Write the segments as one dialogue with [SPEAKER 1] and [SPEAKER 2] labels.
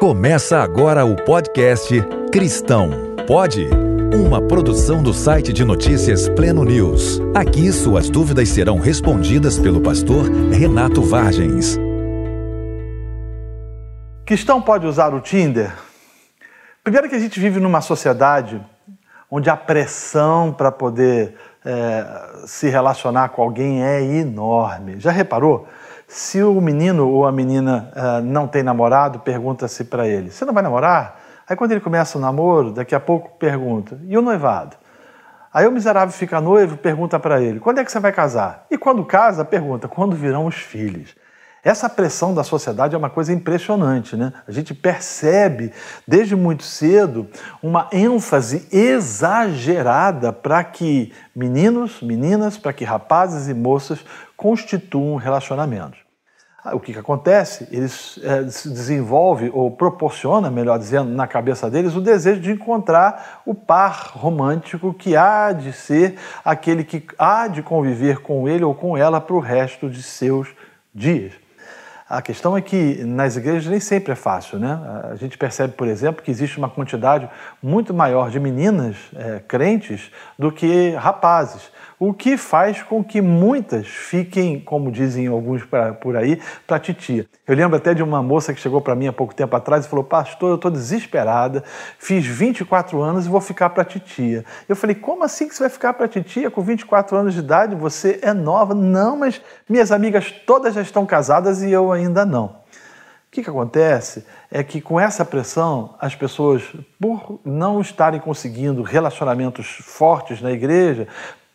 [SPEAKER 1] Começa agora o podcast Cristão Pode? Uma produção do site de notícias Pleno News. Aqui suas dúvidas serão respondidas pelo pastor Renato Vargens.
[SPEAKER 2] Cristão pode usar o Tinder? Primeiro que a gente vive numa sociedade onde a pressão para poder é, se relacionar com alguém é enorme. Já reparou? Se o menino ou a menina uh, não tem namorado, pergunta-se para ele: Você não vai namorar? Aí, quando ele começa o namoro, daqui a pouco pergunta: E o noivado? Aí o miserável fica noivo, pergunta para ele: Quando é que você vai casar? E quando casa, pergunta: Quando virão os filhos? Essa pressão da sociedade é uma coisa impressionante, né? A gente percebe desde muito cedo uma ênfase exagerada para que meninos, meninas, para que rapazes e moças constituam relacionamentos. Ah, o que, que acontece? Eles é, se desenvolve ou proporciona, melhor dizendo, na cabeça deles o desejo de encontrar o par romântico que há de ser aquele que há de conviver com ele ou com ela para o resto de seus dias. A questão é que nas igrejas nem sempre é fácil, né? A gente percebe, por exemplo, que existe uma quantidade muito maior de meninas é, crentes do que rapazes o que faz com que muitas fiquem, como dizem alguns por aí, para titia. Eu lembro até de uma moça que chegou para mim há pouco tempo atrás e falou: Pastor, eu estou desesperada, fiz 24 anos e vou ficar para titia. Eu falei: Como assim que você vai ficar para titia com 24 anos de idade? Você é nova? Não, mas minhas amigas todas já estão casadas e eu ainda não. O que, que acontece é que com essa pressão, as pessoas, por não estarem conseguindo relacionamentos fortes na igreja,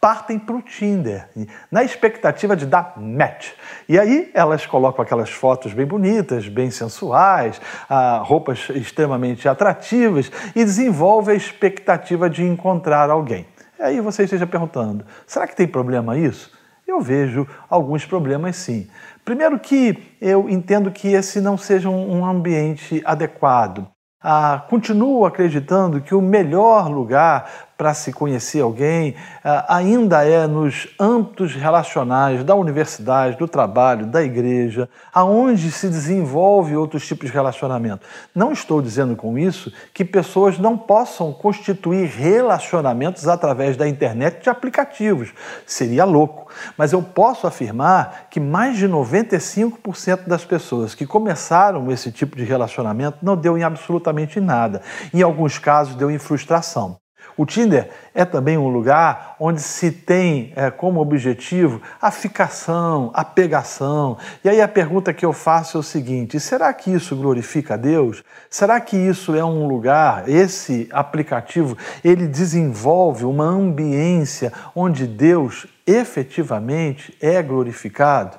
[SPEAKER 2] partem para o Tinder, na expectativa de dar match. E aí elas colocam aquelas fotos bem bonitas, bem sensuais, ah, roupas extremamente atrativas e desenvolvem a expectativa de encontrar alguém. E aí você esteja perguntando: será que tem problema isso? Eu vejo alguns problemas sim. Primeiro que eu entendo que esse não seja um ambiente adequado. Ah, continuo acreditando que o melhor lugar para se conhecer alguém ah, ainda é nos âmbitos relacionais da universidade, do trabalho, da igreja, aonde se desenvolve outros tipos de relacionamento. Não estou dizendo com isso que pessoas não possam constituir relacionamentos através da internet de aplicativos. Seria louco. Mas eu posso afirmar que mais de 95% das pessoas que começaram esse tipo de relacionamento não deu em absolutamente nada. Em alguns casos, deu em frustração. O Tinder é também um lugar onde se tem é, como objetivo a ficação, a pegação. E aí a pergunta que eu faço é o seguinte: será que isso glorifica a Deus? Será que isso é um lugar, esse aplicativo, ele desenvolve uma ambiência onde Deus efetivamente é glorificado?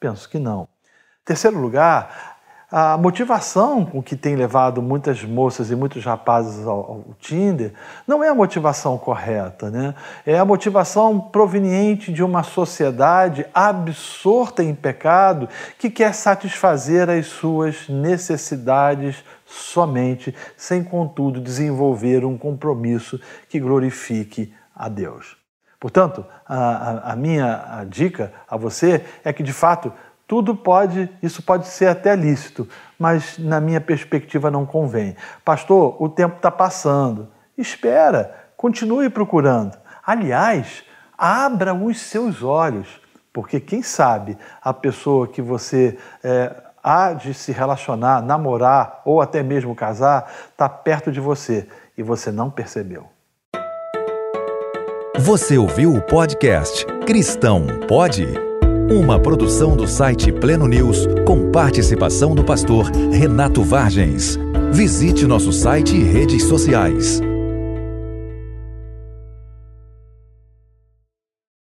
[SPEAKER 2] Penso que não. Terceiro lugar, a motivação com que tem levado muitas moças e muitos rapazes ao, ao, Tinder não é a motivação correta, né? É a motivação proveniente de uma sociedade absorta em pecado que quer satisfazer as suas necessidades somente, sem contudo desenvolver um compromisso que glorifique a Deus. Portanto, a, a, a minha dica a você é que de fato tudo pode, isso pode ser até lícito, mas na minha perspectiva não convém. Pastor, o tempo está passando. Espera, continue procurando. Aliás, abra os seus olhos, porque quem sabe a pessoa que você é, há de se relacionar, namorar ou até mesmo casar está perto de você e você não percebeu.
[SPEAKER 1] Você ouviu o podcast Cristão Pode? Uma produção do site Pleno News com participação do pastor Renato Vargens. Visite nosso site e redes sociais.